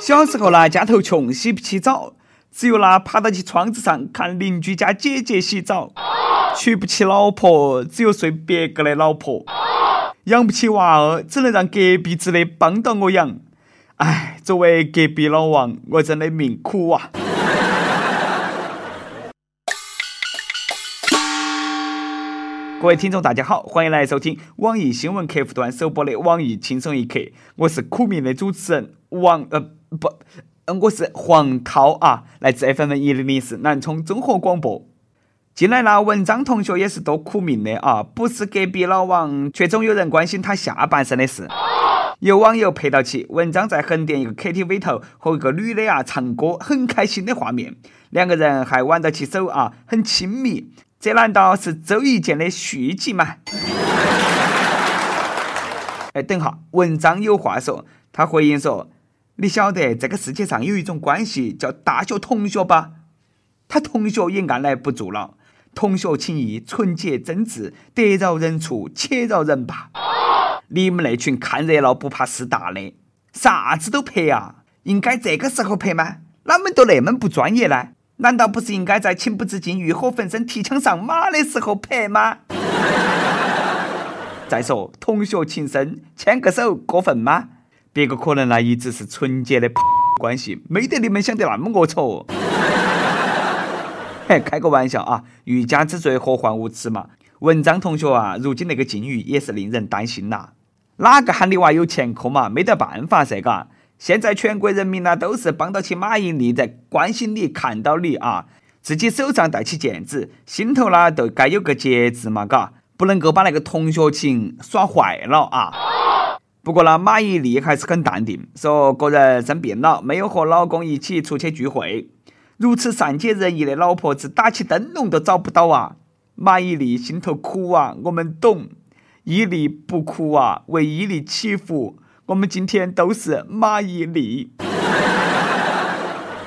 小时候呢，家头穷，洗不起澡，只有那爬到起窗子上看邻居家姐姐洗澡。娶不起老婆，只有睡别个的老婆。养不起娃儿，只能让隔壁子的帮到我养。哎，作为隔壁老王，我真的命苦啊！各位听众，大家好，欢迎来收听网易新闻客户端首播的网易轻松一刻。我是苦命的主持人王呃不，我是黄涛啊，来自 FM 一零零四南充综合广播。近来呢，文章同学也是多苦命的啊，不是隔壁老王，却总有人关心他下半身的事。有网友拍到起文章在横店一个 KTV 头和一个女的啊唱歌很开心的画面，两个人还挽到起手啊，很亲密。这难道是周一见的续集吗？哎，等下，文章有话说，他回应说：“你晓得这个世界上有一种关系叫大学同学吧？他同学也按捺不住了，同学情谊纯洁真挚，得饶人处且饶人吧。你们那群看热闹不怕事大的，啥子都拍啊？应该这个时候拍吗？哪们都那么不专业呢？”难道不是应该在情不自禁、欲火焚身、提枪上马的时候拍吗？再说，同学情深，牵个手过分吗？别个可能那一直是纯洁的关系，没得你们想的那么龌龊。嘿，开个玩笑啊！欲加之罪，何患无辞嘛？文章同学啊，如今那个境遇也是令人担心呐。哪个喊你娃有前科嘛？没得办法噻，嘎。现在全国人民呢都是帮到起马伊琍，在关心你，看到你啊，自己手上戴起戒指，心头呢都该有个节制嘛，嘎，不能够把那个同学情耍坏了啊。不过呢，马伊琍还是很淡定，说个人生病了，没有和老公一起出去聚会。如此善解人意的老婆子，打起灯笼都找不到啊。马伊琍心头苦啊，我们懂。伊琍不哭啊，为伊琍祈福。我们今天都是马伊琍。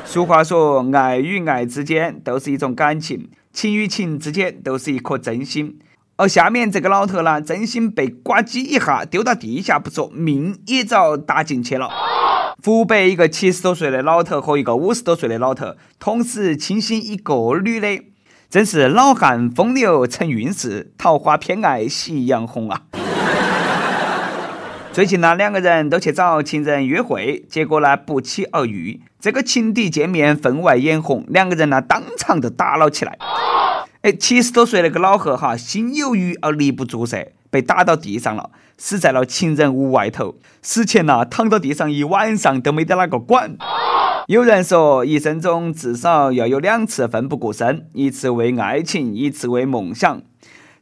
俗话说，爱与爱之间都是一种感情，情与情之间都是一颗真心。而下面这个老头呢，真心被呱唧一下丢到地下不说，命也遭搭进去了。湖北一个七十多岁的老头和一个五十多岁的老头同时倾心一个女的，真是老汉风流成韵事，桃花偏爱夕阳红啊！最近呢，两个人都去找情人约会，结果呢不期而遇。这个情敌见面分外眼红，两个人呢当场就打了起来。哎，七十多岁那个老贺哈，心有余而力不足噻，被打到地上了，死在了情人屋外头。死前呢躺到地上一晚上都没得哪个管。有人说，一生中至少要有两次奋不顾身，一次为爱情，一次为梦想。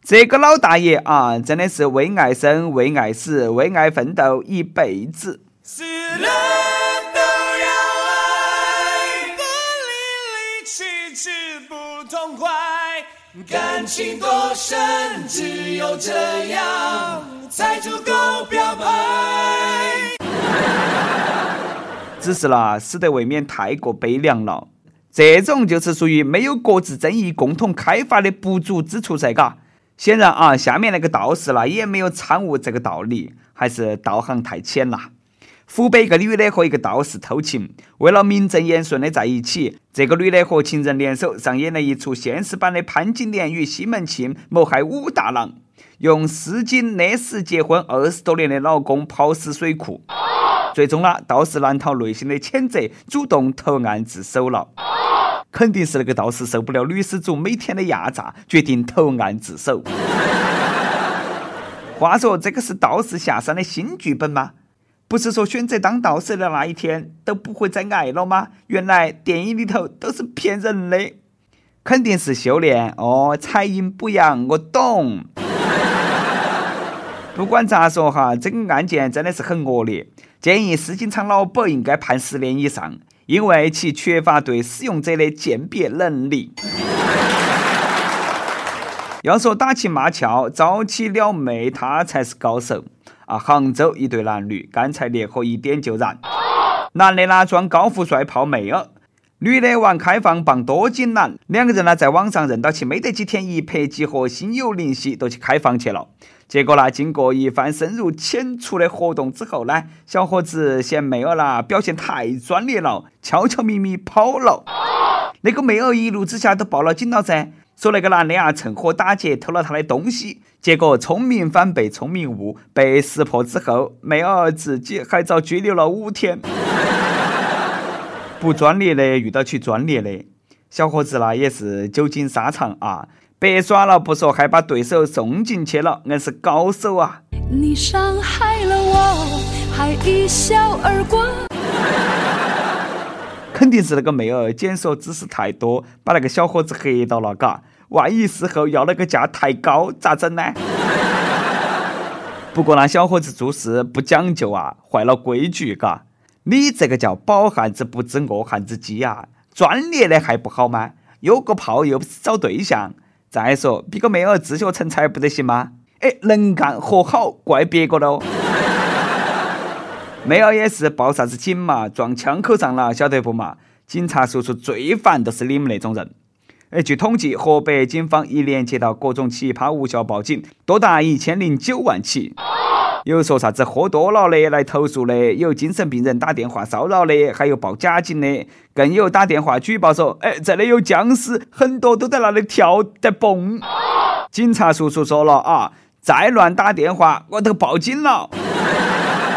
这个老大爷啊，真的是为爱生，为爱死，为爱奋斗一辈子。死了都要爱，不离离弃弃不痛快，感情多深，只有这样才足够表白。只是啦，死得未免太过悲凉了。这种就是属于没有各自争议、共同开发的不足之处噻，嘎。显然啊，下面那个道士呢也没有参悟这个道理，还是道行太浅了。湖北一个女的和一个道士偷情，为了名正言顺的在一起，这个女的和情人联手上演了一出现实版的潘金莲与西门庆谋害武大郎，用丝巾勒死结婚二十多年的老公，抛尸水库。最终呢，道士难逃内心的谴责，主动投案自首了。肯定是那个道士受不了女施主每天的压榨，决定投案自首。话说，这个是道士下山的新剧本吗？不是说选择当道士的那一天都不会再爱了吗？原来电影里头都是骗人的，肯定是修炼哦。采阴补阳，我懂。不管咋说哈，这个案件真的是很恶劣，建议丝巾厂老板应该判十年以上。因为其缺乏对使用者的鉴别能力。要说打情骂俏、招起撩妹，他才是高手啊！杭州一对男女干柴烈火一点就燃，男的那装高富帅泡妹儿，女的玩开放棒多金男，两个人呢在网上认到起没得几天，一拍即合，心有灵犀，都去开房去了。结果呢，经过一番深入浅出的活动之后呢，小伙子嫌妹儿啦表现太专业了，悄悄咪咪跑了。那个妹儿一怒之下都报了警了噻，说那个男的啊趁火打劫偷了她的东西。结果聪明反被聪明误，被识破之后，妹儿自己还遭拘留了五天。不专业的遇到起专业的，小伙子呢也是久经沙场啊，白耍了不说，还把对手送进去了，硬是高手啊！你伤害了我，还一笑而过。肯定是那个妹儿检索知识太多，把那个小伙子黑到了，嘎！万一事后要那个价太高，咋整呢？不过那小伙子做事不讲究啊，坏了规矩，嘎！你这个叫饱汉子不知饿汉子饥啊！专业的还不好吗？有个炮又不是找对象。再说，比个妹儿自学成才不得行吗？哎，能干活好，怪别个喽。妹儿也是报啥子警嘛？撞枪口上了，晓得不嘛？警察叔叔最烦都是你们那种人。哎，据统计，河北警方一年接到各种奇葩无效报警多达一千零九万起。有说啥子喝多了的来投诉的，有精神病人打电话骚扰的，还有报假警的，更有打电话举报说，哎，这里有僵尸，很多都在那里跳在蹦。警察叔叔说了啊，再乱打电话，我都报警了。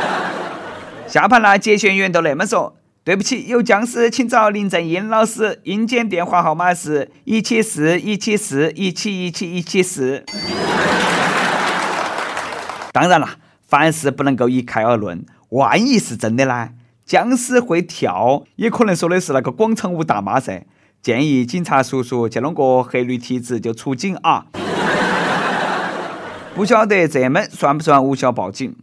下盘了，接线员都那么说，对不起，有僵尸，请找林正英老师，阴间电话号码是一七四一七四一七一七一七四。当然了。凡事不能够一概而论，万一是真的呢？僵尸会跳，也可能说的是那个广场舞大妈噻。建议警察叔叔去弄个黑驴蹄子就出警啊！不晓得这门算不算无效报警？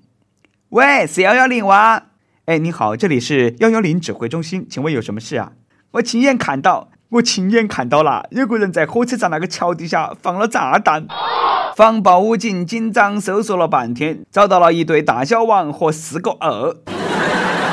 喂，是幺幺零哇？哎，你好，这里是幺幺零指挥中心，请问有什么事啊？我亲眼看到，我亲眼看到了，有个人在火车站那个桥底下放了炸弹。防暴武警紧张搜索了半天，找到了一对大小王和四个二。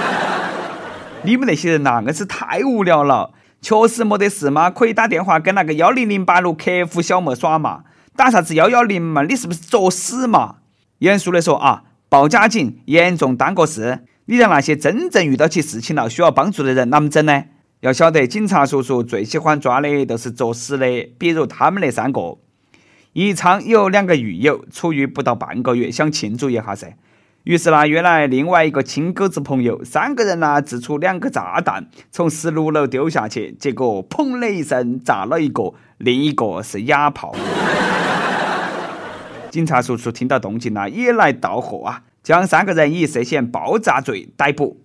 你们那些人呐，硬是太无聊了。确实没得事嘛，可以打电话跟那个幺零零八六客服小莫耍嘛。打啥子幺幺零嘛？你是不是作死嘛？严肃的说啊，报假警，严重耽搁事。你让那些真正遇到起事情了需要帮助的人啷么整呢？要晓得，警察叔叔最喜欢抓的都是作死的，比如他们那三个。宜昌有两个狱友出狱不到半个月，想庆祝一下噻。于是呢，约来另外一个亲狗子朋友，三个人呢掷出两个炸弹，从十六楼丢下去，结果砰的一声炸了一个，另一个是哑炮。警察叔叔听到动静呢，也来到货啊，将三个人以涉嫌爆炸罪逮捕。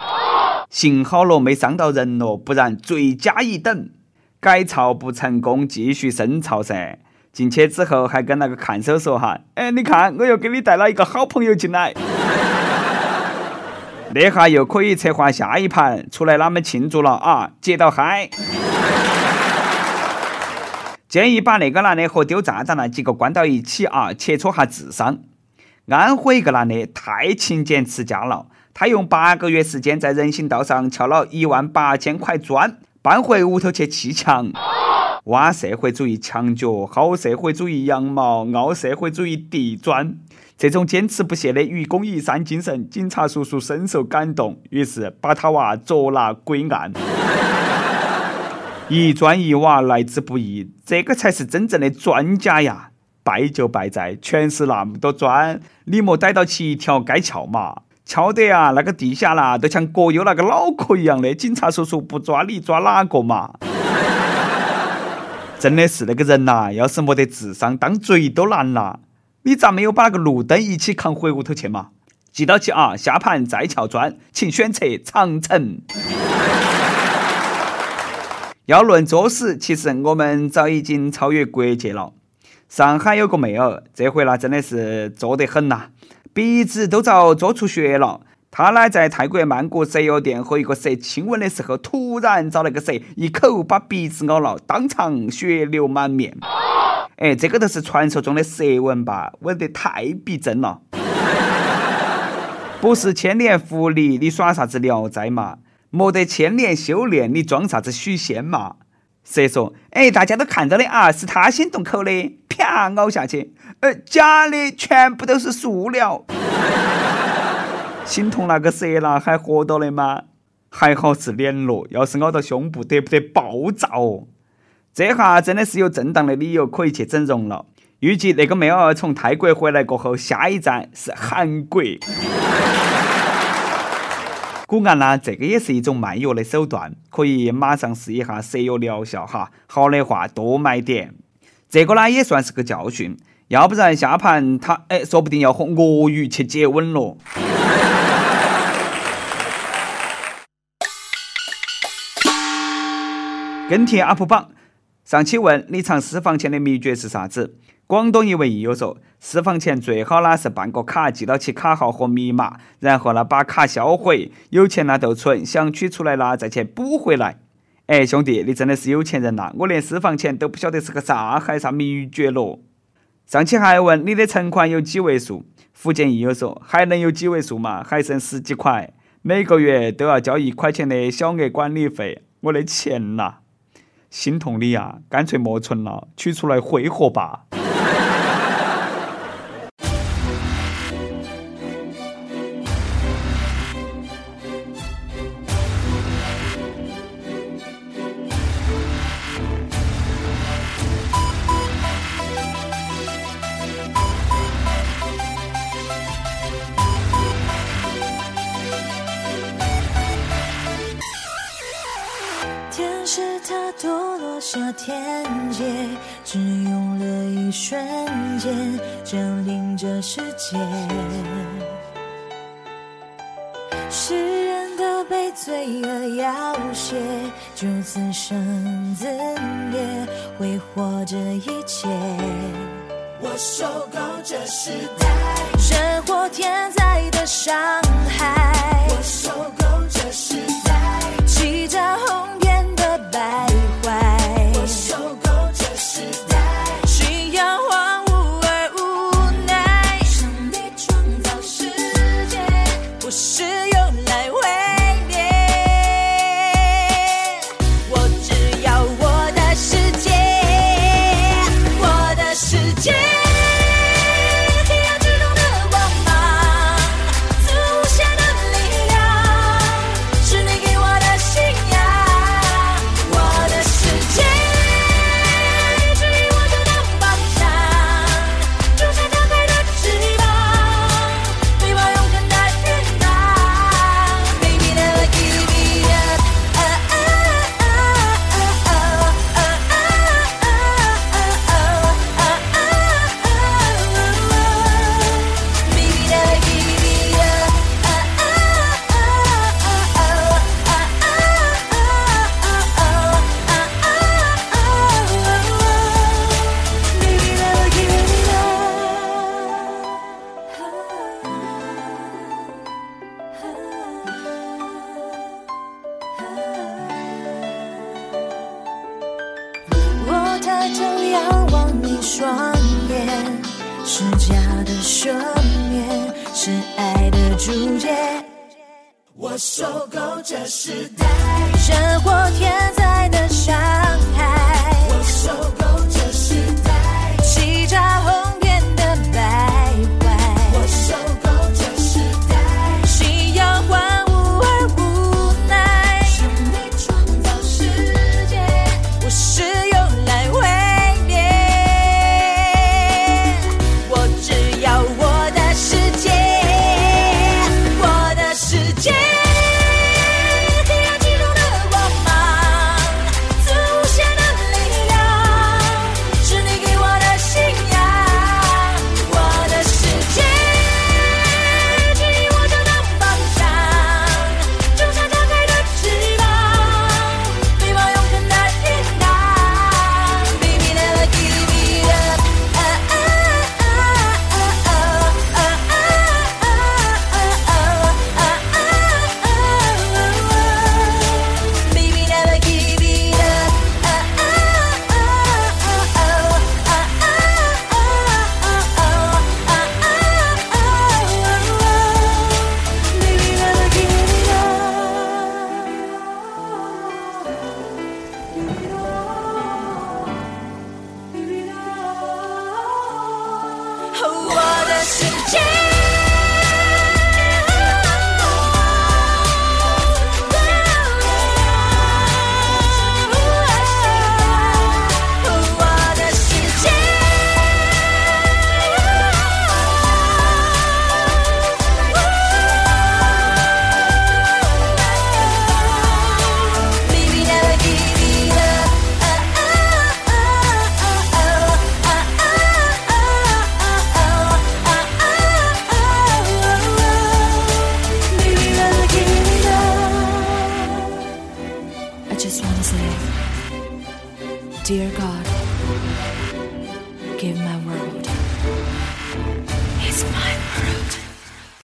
幸好了，没伤到人咯，不然罪加一等。改造不成功，继续深造噻。进去之后还跟那个看守说哈，哎，你看我又给你带了一个好朋友进来，那下又可以策划下一盘出来，哪们庆祝了啊？接到嗨！建议把那个男的和丢炸弹那几个关到一起啊，切磋下智商。安徽一个男的太勤俭持家了，他用八个月时间在人行道上撬了一万八千块砖，搬回屋头去砌墙。挖社会主义墙角，薅社会主义羊毛，凹社会主义地砖，这种坚持不懈的愚公移山精神，警察叔叔深受感动，于是把他娃捉拿归案。一砖一瓦来之不易，这个才是真正的专家呀！败就败在全是那么多砖，你莫逮到起一条该撬嘛？敲得啊，那个地下啦都像国有那个脑壳一样的，警察叔叔不抓你抓哪个嘛？真的是那个人呐，要是没得智商，当贼都难啦！你咋没有把那个路灯一起扛回屋头去嘛？记到起啊，下盘再撬砖，请选择长城。要论作死，其实我们早已经超越国界了。上海有个妹儿，这回那真的是作得很呐，鼻子都遭作出血了。他呢，在泰国曼谷蛇药店和一个蛇亲吻的时候，突然遭那个蛇一口把鼻子咬了，当场血流满面。哎，这个都是传说中的蛇吻吧？吻得太逼真了。不是千年狐狸，你耍啥子聊斋嘛？莫得千年修炼，你装啥子许仙嘛？蛇说：“哎，大家都看到的啊，是他先动口的，啪咬下去。呃，假的，全部都是塑料。心痛那个蛇啦，还活到的吗？还好是脸罗，要是咬到胸部，得不得爆炸哦？这下真的是有正当的理由可以去整容了。预计那个妹儿从泰国回来过后，下一站是韩国。”古案呢，这个也是一种卖药的手段，可以马上试一下蛇药疗效哈。好的话多买点，这个呢也算是个教训，要不然下盘他哎，说不定要和鳄鱼去接吻了。跟帖 UP 榜，上期问你藏私房钱的秘诀是啥子？广东一位益友说，私房钱最好呢是办个卡，记到起卡号和密码，然后呢把卡销毁，有钱呢就存，想取出来了再去补回来。哎，兄弟，你真的是有钱人呐！我连私房钱都不晓得是个啥，还啥秘诀咯？上期还问你的存款有几位数？福建益友说，还能有几位数嘛？还剩十几块，每个月都要交一块钱的小额管理费，我的钱呐，心痛的呀！干脆莫存了，取出来挥霍吧。间，占领这世界。世人都被罪恶要挟，就自生自灭，挥霍这一切。我受够这时代生活天灾的伤害，我受够这时代仰望你双眼是假的赦免，是爱的注解。我受够这时代生活天灾的伤害。我受